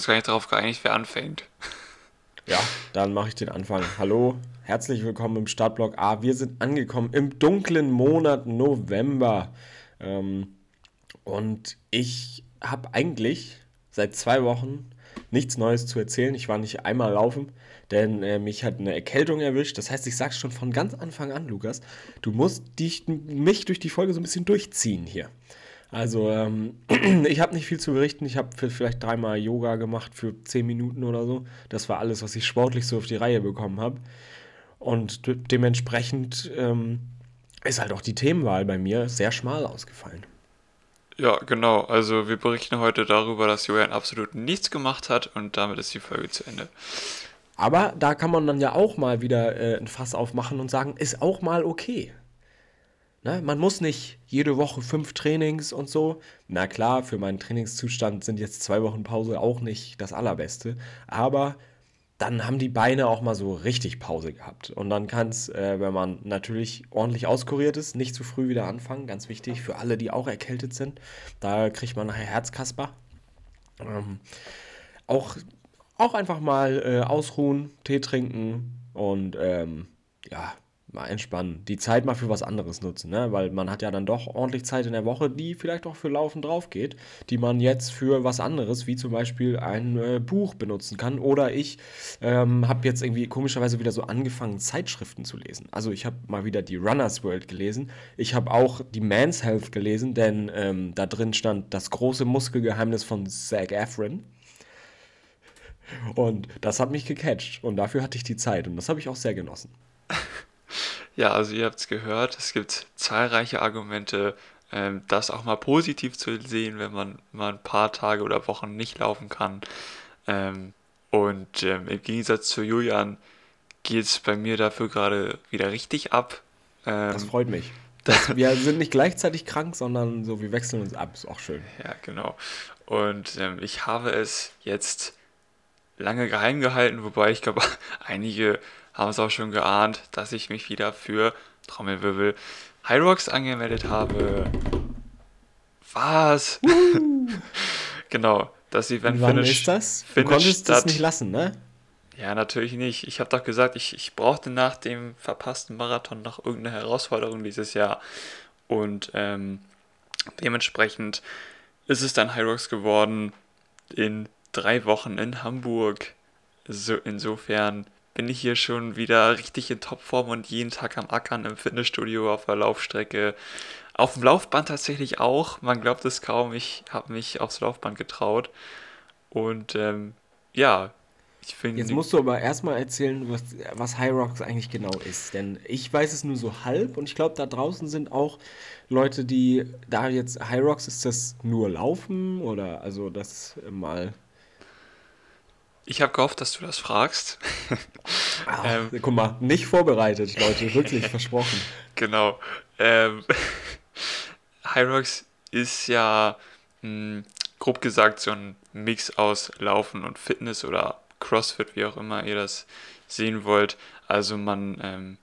Uns gar nicht darauf geeinigt, wer anfängt. Ja, dann mache ich den Anfang. Hallo, herzlich willkommen im Startblock A. Wir sind angekommen im dunklen Monat November. Ähm, und ich habe eigentlich seit zwei Wochen nichts Neues zu erzählen. Ich war nicht einmal laufen, denn äh, mich hat eine Erkältung erwischt. Das heißt, ich sage schon von ganz Anfang an, Lukas, du musst dich, mich durch die Folge so ein bisschen durchziehen hier. Also, ähm, ich habe nicht viel zu berichten. Ich habe vielleicht dreimal Yoga gemacht für zehn Minuten oder so. Das war alles, was ich sportlich so auf die Reihe bekommen habe. Und de dementsprechend ähm, ist halt auch die Themenwahl bei mir sehr schmal ausgefallen. Ja, genau. Also wir berichten heute darüber, dass Julian absolut nichts gemacht hat und damit ist die Folge zu Ende. Aber da kann man dann ja auch mal wieder äh, ein Fass aufmachen und sagen, ist auch mal okay. Ne? Man muss nicht jede Woche fünf Trainings und so. Na klar, für meinen Trainingszustand sind jetzt zwei Wochen Pause auch nicht das Allerbeste. Aber dann haben die Beine auch mal so richtig Pause gehabt. Und dann kann es, äh, wenn man natürlich ordentlich auskuriert ist, nicht zu früh wieder anfangen. Ganz wichtig für alle, die auch erkältet sind. Da kriegt man nachher Herzkasper. Ähm, auch, auch einfach mal äh, ausruhen, Tee trinken und ähm, ja, mal entspannen, die Zeit mal für was anderes nutzen, ne? weil man hat ja dann doch ordentlich Zeit in der Woche, die vielleicht auch für Laufen drauf geht, die man jetzt für was anderes, wie zum Beispiel ein äh, Buch benutzen kann. Oder ich ähm, habe jetzt irgendwie komischerweise wieder so angefangen, Zeitschriften zu lesen. Also ich habe mal wieder die Runners World gelesen. Ich habe auch die Man's Health gelesen, denn ähm, da drin stand das große Muskelgeheimnis von Zach Efron. Und das hat mich gecatcht und dafür hatte ich die Zeit und das habe ich auch sehr genossen. Ja, also ihr habt es gehört, es gibt zahlreiche Argumente, ähm, das auch mal positiv zu sehen, wenn man mal ein paar Tage oder Wochen nicht laufen kann. Ähm, und ähm, im Gegensatz zu Julian geht es bei mir dafür gerade wieder richtig ab. Ähm, das freut mich. Das, wir sind nicht gleichzeitig krank, sondern so, wir wechseln uns ab. Ist auch schön. Ja, genau. Und ähm, ich habe es jetzt lange geheim gehalten, wobei ich glaube, einige haben es auch schon geahnt, dass ich mich wieder für Trommelwirbel Hyrox angemeldet habe. Was? genau, das Event Wann ist das? Du konntest statt. das nicht lassen, ne? Ja, natürlich nicht. Ich habe doch gesagt, ich, ich brauchte nach dem verpassten Marathon noch irgendeine Herausforderung dieses Jahr. Und ähm, dementsprechend ist es dann Hyrox geworden in drei Wochen in Hamburg. So, insofern bin ich hier schon wieder richtig in Topform und jeden Tag am Ackern im Fitnessstudio auf der Laufstrecke. Auf dem Laufband tatsächlich auch. Man glaubt es kaum, ich habe mich aufs Laufband getraut. Und ähm, ja, ich finde. Jetzt musst du aber erstmal erzählen, was, was High Rocks eigentlich genau ist. Denn ich weiß es nur so halb und ich glaube, da draußen sind auch Leute, die da jetzt High Rocks, ist das nur Laufen oder also das mal ich habe gehofft, dass du das fragst. Ah, ähm, guck mal, nicht vorbereitet, Leute, wirklich versprochen. Genau. Ähm, Hyrox ist ja mh, hm, grob gesagt so ein Mix aus Laufen und Fitness oder CrossFit, wie auch immer ihr das sehen wollt. Also man ähm,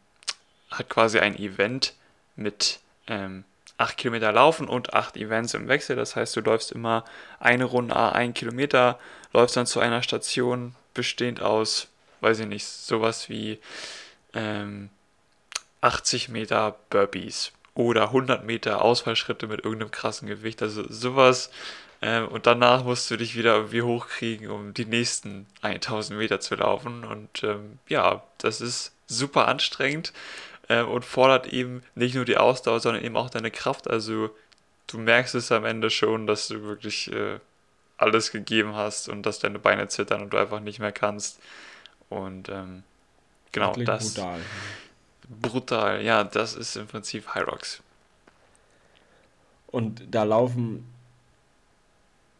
hat quasi ein Event mit ähm, 8 Kilometer Laufen und 8 Events im Wechsel. Das heißt, du läufst immer eine Runde A, 1 Kilometer läufst dann zu einer Station bestehend aus, weiß ich nicht, sowas wie ähm, 80 Meter Burpees oder 100 Meter Ausfallschritte mit irgendeinem krassen Gewicht, also sowas. Ähm, und danach musst du dich wieder irgendwie hochkriegen, um die nächsten 1000 Meter zu laufen. Und ähm, ja, das ist super anstrengend äh, und fordert eben nicht nur die Ausdauer, sondern eben auch deine Kraft. Also du merkst es am Ende schon, dass du wirklich äh, alles gegeben hast und dass deine Beine zittern und du einfach nicht mehr kannst. Und ähm, genau das. Brutal. Brutal, ja, das ist im Prinzip High Rocks. Und da laufen.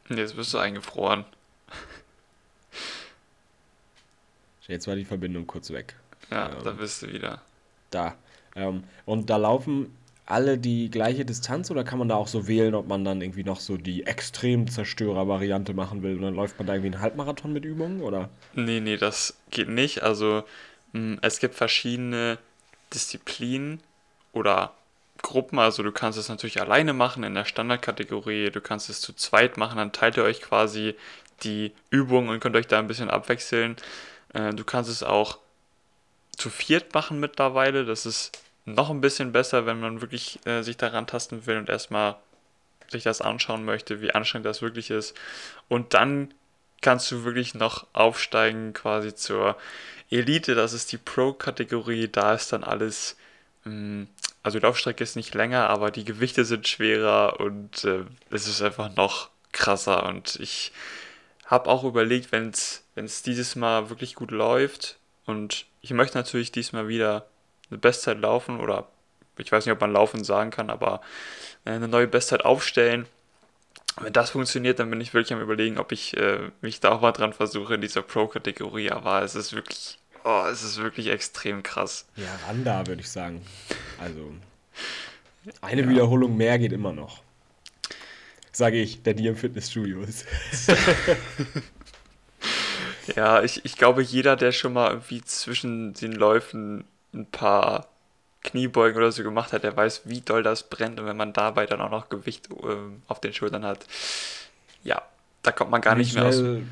Jetzt bist du eingefroren. Jetzt war die Verbindung kurz weg. Ja, ähm, da bist du wieder. Da. Ähm, und da laufen alle die gleiche Distanz oder kann man da auch so wählen, ob man dann irgendwie noch so die Extremzerstörer-Variante machen will und dann läuft man da irgendwie einen Halbmarathon mit Übungen oder? Nee, nee, das geht nicht. Also mh, hm, es gibt verschiedene Disziplinen oder Gruppen, also du kannst es natürlich alleine machen in der Standardkategorie, du kannst es zu zweit machen, dann teilt ihr euch quasi die Übungen und könnt euch da ein bisschen abwechseln. Äh, du kannst es auch zu viert machen mittlerweile. Das ist noch ein bisschen besser, wenn man wirklich äh, sich daran tasten will und erstmal sich das anschauen möchte, wie anstrengend das wirklich ist. Und dann kannst du wirklich noch aufsteigen quasi zur Elite. Das ist die Pro-Kategorie. Da ist dann alles, mh, hm, also die Laufstrecke ist nicht länger, aber die Gewichte sind schwerer und äh, es ist einfach noch krasser. Und ich habe auch überlegt, wenn es dieses Mal wirklich gut läuft und ich möchte natürlich diesmal wieder eine Bestzeit laufen oder ich weiß nicht, ob man laufen sagen kann, aber äh, eine neue Bestzeit aufstellen. Wenn das funktioniert, dann bin ich wirklich am überlegen, ob ich äh, mich da auch mal dran versuche in dieser Pro-Kategorie. Aber es ist wirklich, oh, es ist wirklich extrem krass. Ja, ran da, würde ich sagen. Also, eine ja. Wiederholung mehr geht immer noch. Sage ich, der dir im Fitnessstudio ist. ja, ich, ich glaube, jeder, der schon mal irgendwie zwischen den Läufen ein paar Kniebeugen oder so gemacht hat, der weiß, wie doll das brennt. Und wenn man dabei dann auch noch Gewicht äh, auf den Schultern hat, ja, da kommt man gar wie nicht schnell, mehr aus.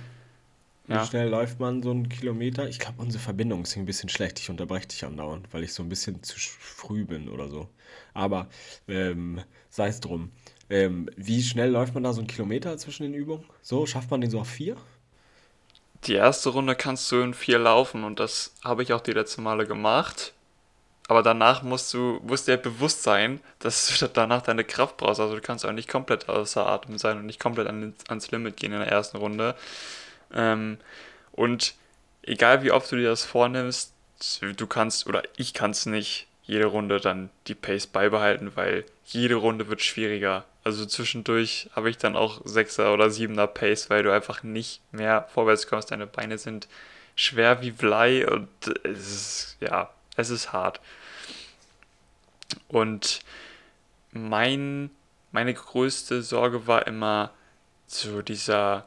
Wie ja. schnell läuft man so einen Kilometer? Ich glaube, unsere Verbindung ist ein bisschen schlecht. Ich unterbreche dich andauernd, weil ich so ein bisschen zu früh bin oder so. Aber ähm, sei es drum. Ähm, wie schnell läuft man da so einen Kilometer zwischen den Übungen? So, schafft man den so auf vier? Die erste Runde kannst du in vier laufen und das habe ich auch die letzten Male gemacht. Aber danach musst du, musst dir bewusst sein, dass du danach deine Kraft brauchst. Also du kannst auch nicht komplett außer Atem sein und nicht komplett an, ans Limit gehen in der ersten Runde. Ähm, und egal wie oft du dir das vornimmst, du kannst oder ich kann es nicht jede Runde dann die Pace beibehalten, weil jede Runde wird schwieriger. Also zwischendurch habe ich dann auch 6er oder 7er Pace, weil du einfach nicht mehr vorwärts kommst. Deine Beine sind schwer wie Blei und es ist, ja, es ist hart. Und mein, meine größte Sorge war immer so dieser,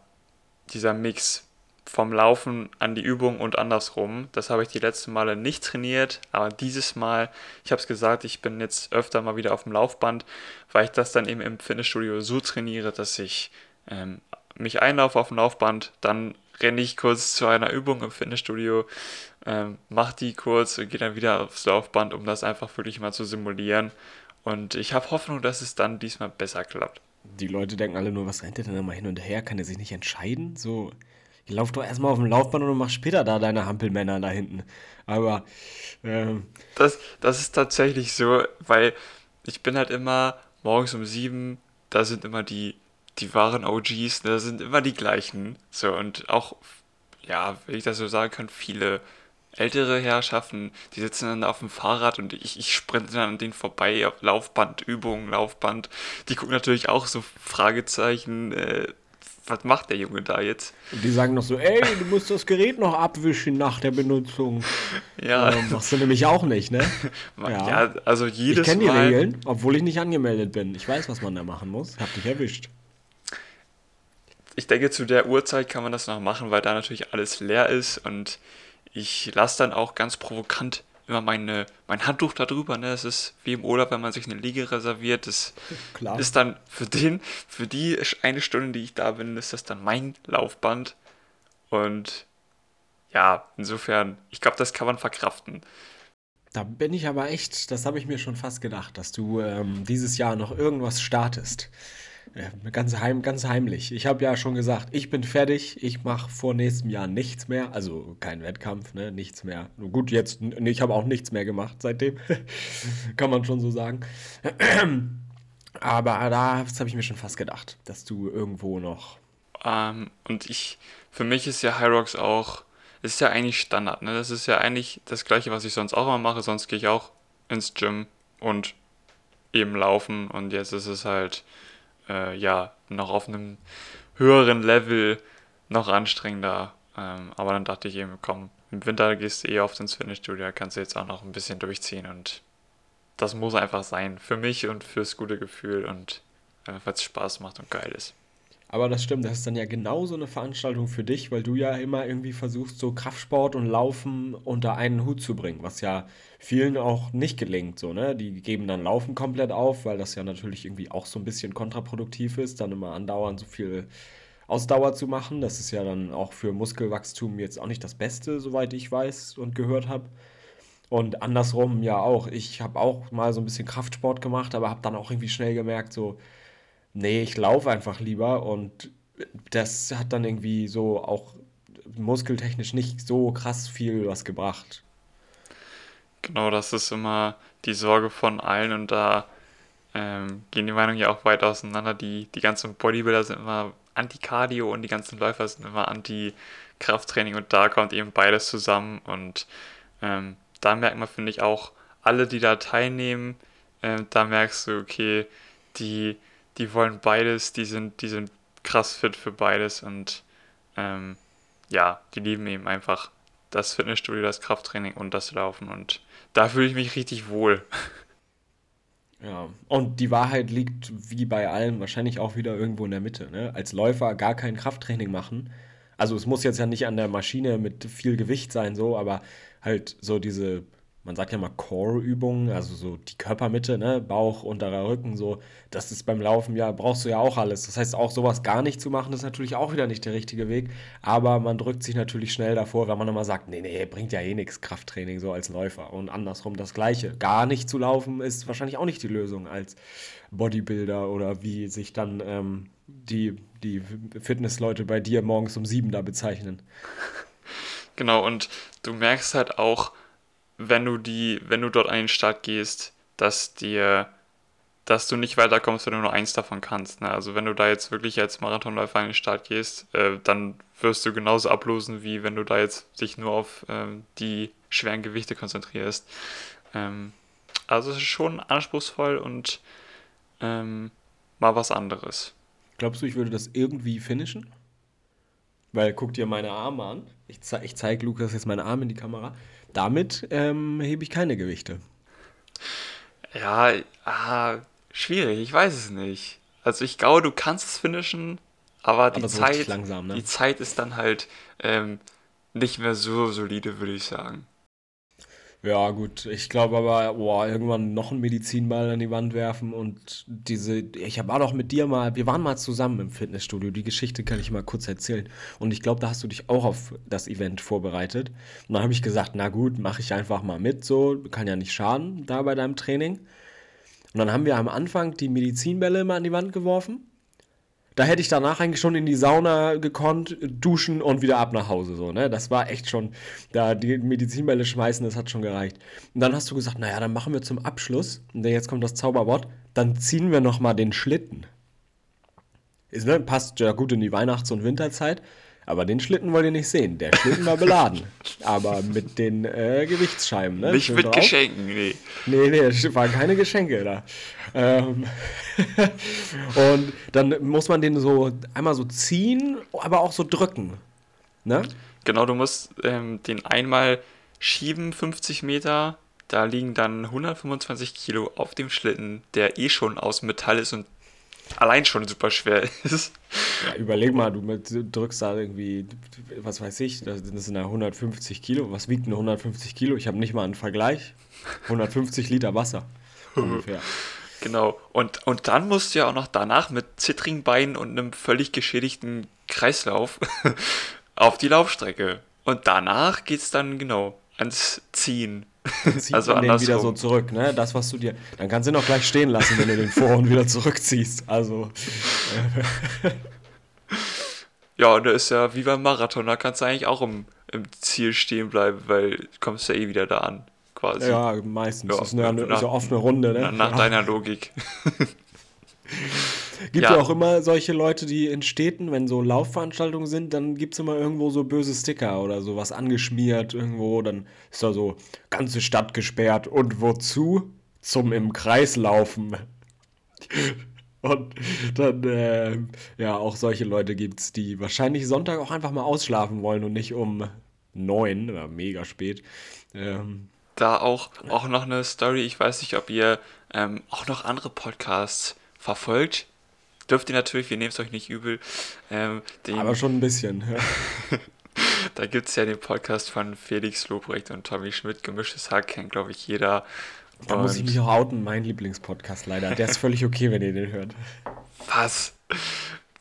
dieser Mix vom Laufen an die Übung und andersrum. Das habe ich die letzten Male nicht trainiert, aber dieses Mal, ich habe es gesagt, ich bin jetzt öfter mal wieder auf dem Laufband, weil ich das dann eben im Fitnessstudio so trainiere, dass ich ähm, mich einlaufe auf dem Laufband, dann renne ich kurz zu einer Übung im Fitnessstudio, ähm, mache die kurz und gehe dann wieder aufs Laufband, um das einfach wirklich mal zu simulieren. Und ich habe Hoffnung, dass es dann diesmal besser klappt. Die Leute denken alle nur, was rennt der denn immer hin und her? Kann er sich nicht entscheiden? So, lauf doch erstmal auf dem Laufband und mach später da deine Hampelmänner da hinten. Aber ähm, das, das ist tatsächlich so, weil ich bin halt immer morgens um sieben, da sind immer die die wahren OGs, ne, sind immer die gleichen. So, und auch, ja, wenn ich das so sagen kann, viele ältere Herrschaften, die sitzen dann auf dem Fahrrad und ich, ich sprinte dann an denen vorbei auf Laufbandübungen, Laufband. Die gucken natürlich auch so Fragezeichen, äh, was macht der Junge da jetzt? Und die sagen noch so, ey, du musst das Gerät noch abwischen nach der Benutzung. Ja. Ähm, machst du nämlich auch nicht, ne? ja. ja, also jedes Ich kenne die Regeln, obwohl ich nicht angemeldet bin. Ich weiß, was man da machen muss. Hab dich erwischt ich denke, zu der Uhrzeit kann man das noch machen, weil da natürlich alles leer ist und ich lasse dann auch ganz provokant immer meine, mein Handtuch da drüber. Ne? Das ist wie im Urlaub, wenn man sich eine Liege reserviert. Das Klar. ist dann für den, für die eine Stunde, die ich da bin, ist das dann mein Laufband. Und ja, insofern, ich glaube, das kann man verkraften. Da bin ich aber echt, das habe ich mir schon fast gedacht, dass du ähm, dieses Jahr noch irgendwas startest. Ja, ganz, heim, ganz heimlich. Ich habe ja schon gesagt, ich bin fertig. Ich mache vor nächstem Jahr nichts mehr. Also kein Wettkampf, ne? Nichts mehr. Gut, jetzt, ich habe auch nichts mehr gemacht seitdem. Kann man schon so sagen. Aber da habe ich mir schon fast gedacht, dass du irgendwo noch. Ähm, und ich, für mich ist ja Hyrox auch, ist ja eigentlich Standard, ne? Das ist ja eigentlich das gleiche, was ich sonst auch immer mache. Sonst gehe ich auch ins Gym und eben laufen. Und jetzt ist es halt äh, ja, noch auf einem höheren Level noch anstrengender. Ähm, aber dann dachte ich eben, komm, im Winter gehst du eh oft ins Fitnessstudio, kannst du jetzt auch noch ein bisschen durchziehen und das muss einfach sein. Für mich und fürs gute Gefühl und einfach weil es Spaß macht und geil ist. Aber das stimmt, das ist dann ja genauso eine Veranstaltung für dich, weil du ja immer irgendwie versuchst, so Kraftsport und Laufen unter einen Hut zu bringen, was ja vielen auch nicht gelingt, so, ne? Die geben dann Laufen komplett auf, weil das ja natürlich irgendwie auch so ein bisschen kontraproduktiv ist, dann immer andauernd so viel Ausdauer zu machen. Das ist ja dann auch für Muskelwachstum jetzt auch nicht das Beste, soweit ich weiß und gehört habe. Und andersrum ja auch. Ich habe auch mal so ein bisschen Kraftsport gemacht, aber habe dann auch irgendwie schnell gemerkt, so, nee, ich laufe einfach lieber. Und das hat dann irgendwie so auch muskeltechnisch nicht so krass viel was gebracht. Genau, das ist immer die Sorge von allen und da ähm, gehen die Meinungen ja auch weit auseinander. Die, die ganzen Bodybuilder sind immer anti-Cardio und die ganzen Läufer sind immer anti-Krafttraining und da kommt eben beides zusammen und ähm, da merkt man, finde ich, auch alle, die da teilnehmen, äh, da merkst du, okay, die, die wollen beides, die sind, die sind krass fit für beides und ähm, ja, die lieben eben einfach das Fitnessstudio, das Krafttraining und das Laufen und da fühle ich mich richtig wohl. Ja, und die Wahrheit liegt wie bei allem wahrscheinlich auch wieder irgendwo in der Mitte. Ne? Als Läufer gar kein Krafttraining machen. Also es muss jetzt ja nicht an der Maschine mit viel Gewicht sein, so, aber halt so diese man sagt ja mal Core-Übungen, also so die Körpermitte, ne, Bauch, unterer Rücken, so, das ist beim Laufen ja, brauchst du ja auch alles. Das heißt, auch sowas gar nicht zu machen, ist natürlich auch wieder nicht der richtige Weg, aber man drückt sich natürlich schnell davor, wenn man immer sagt, nee, nee, bringt ja eh nichts, Krafttraining so als Läufer und andersrum das Gleiche. Gar nicht zu laufen ist wahrscheinlich auch nicht die Lösung als Bodybuilder oder wie sich dann ähm, die, die Fitnessleute bei dir morgens um sieben da bezeichnen. Genau, und du merkst halt auch, wenn du die, wenn du dort an den Start gehst, dass dir, dass du nicht weiterkommst, wenn du nur eins davon kannst. Ne? Also wenn du da jetzt wirklich als Marathonläufer an den Start gehst, äh, dann wirst du genauso ablosen, wie wenn du da jetzt dich nur auf ähm, die schweren Gewichte konzentrierst. Ähm, also es ist schon anspruchsvoll und ähm, mal was anderes. Glaubst du, ich würde das irgendwie finishen? Weil guck dir meine Arme an. Ich, ze ich zeige Lukas jetzt meine Arme in die Kamera. Damit ähm, hebe ich keine Gewichte. Ja, ah, schwierig, ich weiß es nicht. Also ich glaube, du kannst es finishen, aber die, aber so Zeit, langsam, ne? die Zeit ist dann halt ähm, nicht mehr so solide, würde ich sagen. Ja, gut. Ich glaube aber, boah, irgendwann noch einen Medizinball an die Wand werfen und diese. Ich war doch mit dir mal, wir waren mal zusammen im Fitnessstudio. Die Geschichte kann ich mal kurz erzählen. Und ich glaube, da hast du dich auch auf das Event vorbereitet. Und dann habe ich gesagt, na gut, mache ich einfach mal mit, so, kann ja nicht schaden da bei deinem Training. Und dann haben wir am Anfang die Medizinbälle mal an die Wand geworfen. Da hätte ich danach eigentlich schon in die Sauna gekonnt, duschen und wieder ab nach Hause. So, ne? Das war echt schon, da die Medizinbälle schmeißen, das hat schon gereicht. Und dann hast du gesagt, naja, dann machen wir zum Abschluss, und jetzt kommt das Zauberwort, dann ziehen wir nochmal den Schlitten. Ist, ne, passt ja gut in die Weihnachts- und Winterzeit. Aber den Schlitten wollt ihr nicht sehen. Der Schlitten war beladen. Aber mit den äh, Gewichtsscheiben. Ne? Nicht Schön mit drauf. Geschenken, nee. Nee, nee, es waren keine Geschenke da. Ähm und dann muss man den so einmal so ziehen, aber auch so drücken. Ne? Genau, du musst ähm, den einmal schieben, 50 Meter. Da liegen dann 125 Kilo auf dem Schlitten, der eh schon aus Metall ist und allein schon super schwer ist. Ja, überleg mal, du drückst da irgendwie, was weiß ich, das sind ja 150 Kilo. Was wiegt denn 150 Kilo? Ich habe nicht mal einen Vergleich. 150 Liter Wasser ungefähr. Genau. Und, und dann musst du ja auch noch danach mit zittrigen Beinen und einem völlig geschädigten Kreislauf auf die Laufstrecke. Und danach geht es dann genau ans Ziehen. Dann zieht also man den wieder so zurück, ne? Das, was du dir. Dann kannst du ihn auch gleich stehen lassen, wenn du den Vorhund wieder zurückziehst. Also. ja, und da ist ja wie beim Marathon, da kannst du eigentlich auch im, im Ziel stehen bleiben, weil du kommst ja eh wieder da an, quasi. Ja, meistens. Ja, das ist, eine, nach, ist ja oft eine Runde, ne? Nach, nach ja. deiner Logik. Gibt ja. ja. auch immer solche Leute, die in Städten, wenn so Laufveranstaltungen sind, dann gibt es immer irgendwo so böse Sticker oder sowas angeschmiert irgendwo. Dann ist da so ganze Stadt gesperrt. Und wozu? Zum im Kreis laufen. Und dann, äh, ja, auch solche Leute gibt es, die wahrscheinlich Sonntag auch einfach mal ausschlafen wollen und nicht um neun, oder mega spät. Ähm, da auch, auch noch eine Story, ich weiß nicht, ob ihr ähm, auch noch andere Podcasts verfolgt dürft ihr natürlich, wir nehmen es euch nicht übel. Ähm, den, Aber schon ein bisschen, ja. da gibt es ja den Podcast von Felix Lobrecht und Tommy Schmidt, Gemischtes Hack, kennt glaube ich jeder. Da und muss ich mich auch outen, mein Lieblingspodcast leider. Der ist völlig okay, wenn ihr den hört. Was?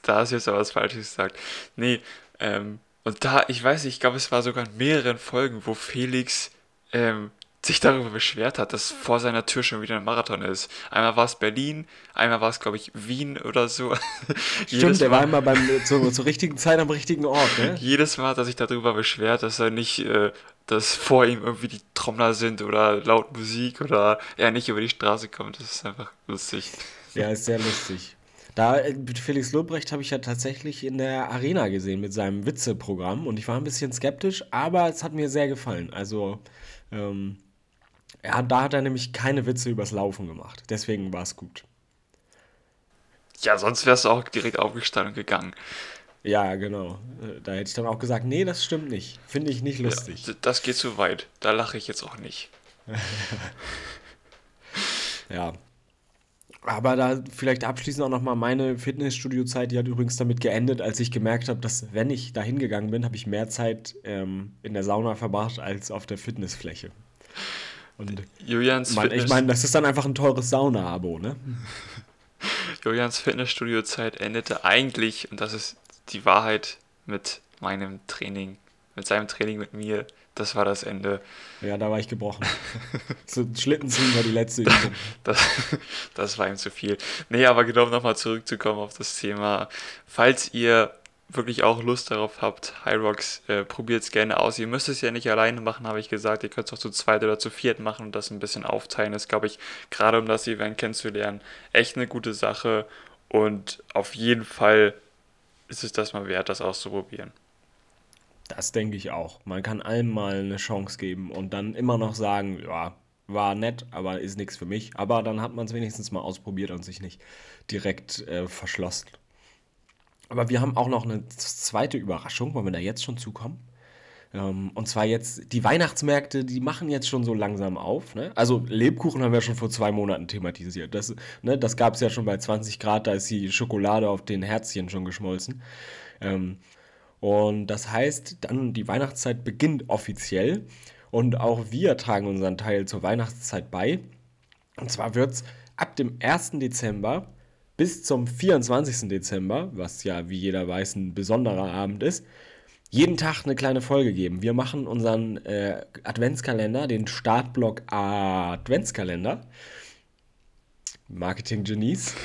da hast du jetzt aber was Falsches gesagt. Nee, ähm, und da, ich weiß nicht, ich glaube, es war sogar in mehreren Folgen, wo Felix ähm, sich darüber beschwert hat, dass vor seiner Tür schon wieder ein Marathon ist. Einmal war es Berlin, einmal war es, glaube ich, Wien oder so. Stimmt, der war immer beim, zur, zur richtigen Zeit am richtigen Ort, ne? Jedes Mal hat er sich darüber beschwert, dass er nicht, äh, dass vor ihm irgendwie die Trommler sind oder laut Musik oder er nicht über die Straße kommt. Das ist einfach lustig. Ja, ist sehr lustig. Da äh, Felix Lobrecht habe ich ja tatsächlich in der Arena gesehen mit seinem Witzeprogramm und ich war ein bisschen skeptisch, aber es hat mir sehr gefallen. Also ähm, ja, da hat er nämlich keine Witze übers Laufen gemacht. Deswegen war es gut. Ja, sonst wärst du auch direkt aufgestanden und gegangen. Ja, genau. Äh, da hätte ich dann auch gesagt, nee, das stimmt nicht. Finde ich nicht lustig. Ja, das geht zu weit. Da lache ich jetzt auch nicht. ja. Aber da vielleicht abschließend auch nochmal meine Fitnessstudio-Zeit, die hat übrigens damit geendet, als ich gemerkt habe, dass wenn ich da hingegangen bin, habe ich mehr Zeit ähm, in der Sauna verbracht als auf der Fitnessfläche. Und Julians mein, Fitness Ich meine, das ist dann einfach ein teures Sauna-Abo, ne? Julians Fitnessstudio-Zeit endete eigentlich, und das ist die Wahrheit, mit meinem Training, mit seinem Training mit mir. Das war das Ende. Ja, da war ich gebrochen. so, Schlittenziehen war die letzte Übung. Das, das war ihm zu viel. Nee, aber genau, um nochmal zurückzukommen auf das Thema. Falls ihr wirklich auch Lust darauf habt, Hyrox, äh, probiert es gerne aus. Ihr müsst es ja nicht alleine machen, habe ich gesagt. Ihr könnt es auch zu zweit oder zu viert machen und das ein bisschen aufteilen. Das glaube ich, gerade um das Event kennenzulernen, echt eine gute Sache. Und auf jeden Fall ist es das mal wert, das auszuprobieren. Das denke ich auch. Man kann allem mal eine Chance geben und dann immer noch sagen, ja, war nett, aber ist nichts für mich. Aber dann hat man es wenigstens mal ausprobiert und sich nicht direkt äh, verschlossen. Aber wir haben auch noch eine zweite Überraschung, wollen wir da jetzt schon zukommen? Ähm, und zwar jetzt, die Weihnachtsmärkte, die machen jetzt schon so langsam auf. Ne? Also Lebkuchen haben wir schon vor zwei Monaten thematisiert. Das, ne, das gab es ja schon bei 20 Grad, da ist die Schokolade auf den Herzchen schon geschmolzen. Ähm, und das heißt, dann die Weihnachtszeit beginnt offiziell. Und auch wir tragen unseren Teil zur Weihnachtszeit bei. Und zwar wird es ab dem 1. Dezember bis zum 24. Dezember, was ja wie jeder weiß ein besonderer Abend ist, jeden Tag eine kleine Folge geben. Wir machen unseren äh, Adventskalender, den Startblock Adventskalender. Marketing-Genies.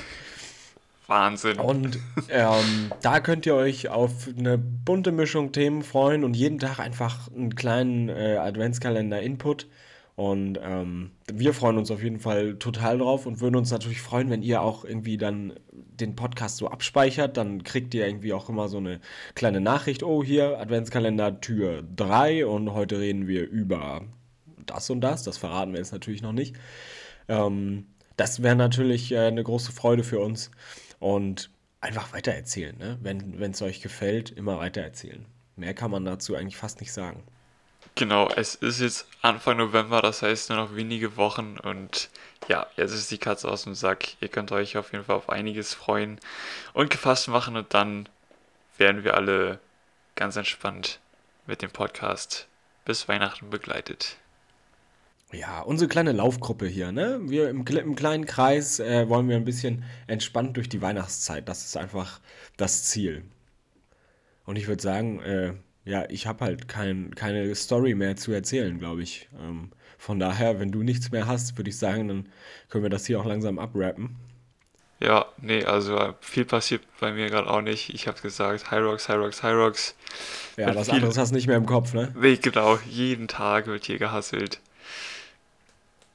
Wahnsinn. Und ähm, da könnt ihr euch auf eine bunte Mischung Themen freuen und jeden Tag einfach einen kleinen äh, Adventskalender-Input. Und ähm, wir freuen uns auf jeden Fall total drauf und würden uns natürlich freuen, wenn ihr auch irgendwie dann den Podcast so abspeichert. Dann kriegt ihr irgendwie auch immer so eine kleine Nachricht. Oh, hier Adventskalender Tür 3 und heute reden wir über das und das. Das verraten wir jetzt natürlich noch nicht. Ähm, das wäre natürlich äh, eine große Freude für uns. Und einfach weitererzählen. Ne? Wenn es euch gefällt, immer weitererzählen. Mehr kann man dazu eigentlich fast nicht sagen. Genau, es ist jetzt Anfang November, das heißt nur noch wenige Wochen und ja, jetzt ist die Katze aus dem Sack. Ihr könnt euch auf jeden Fall auf einiges freuen und gefasst machen und dann werden wir alle ganz entspannt mit dem Podcast bis Weihnachten begleitet. Ja, unsere kleine Laufgruppe hier, ne? Wir im, im kleinen Kreis äh, wollen wir ein bisschen entspannt durch die Weihnachtszeit. Das ist einfach das Ziel. Und ich würde sagen, äh, ja, ich habe halt kein, keine Story mehr zu erzählen, glaube ich. Ähm, von daher, wenn du nichts mehr hast, würde ich sagen, dann können wir das hier auch langsam abrappen. Ja, nee, also viel passiert bei mir gerade auch nicht. Ich habe gesagt, Hyrox, Hyrox, Hyrox. Ja, was viel... anderes hast du nicht mehr im Kopf, ne? Nee, genau. Jeden Tag wird hier gehasselt.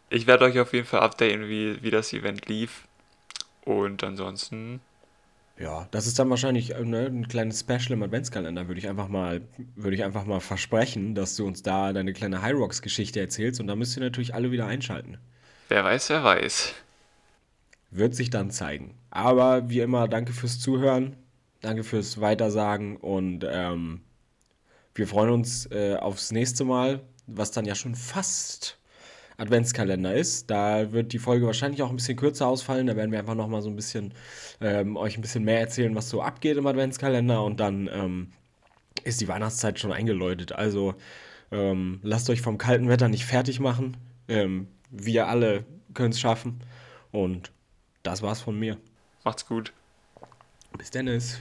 Ich werde euch auf jeden Fall updaten, wie, wie das Event lief. Und ansonsten ja, das ist dann wahrscheinlich äh, ne, ein kleines Special im Adventskalender, würde ich einfach mal, würde ich einfach mal versprechen, dass du uns da deine kleine High Rocks Geschichte erzählst und da müsst ihr natürlich alle wieder einschalten. Wer weiß, wer weiß. Wird sich dann zeigen. Aber wie immer, danke fürs Zuhören, danke fürs Weitersagen und ähm, wir freuen uns äh, aufs nächste Mal, was dann ja schon fast Adventskalender ist. Da wird die Folge wahrscheinlich auch ein bisschen kürzer ausfallen. Da werden wir einfach nochmal so ein bisschen ähm, euch ein bisschen mehr erzählen, was so abgeht im Adventskalender. Und dann ähm, ist die Weihnachtszeit schon eingeläutet. Also ähm, lasst euch vom kalten Wetter nicht fertig machen. Ähm, wir alle können es schaffen. Und das war's von mir. Macht's gut. Bis Dennis.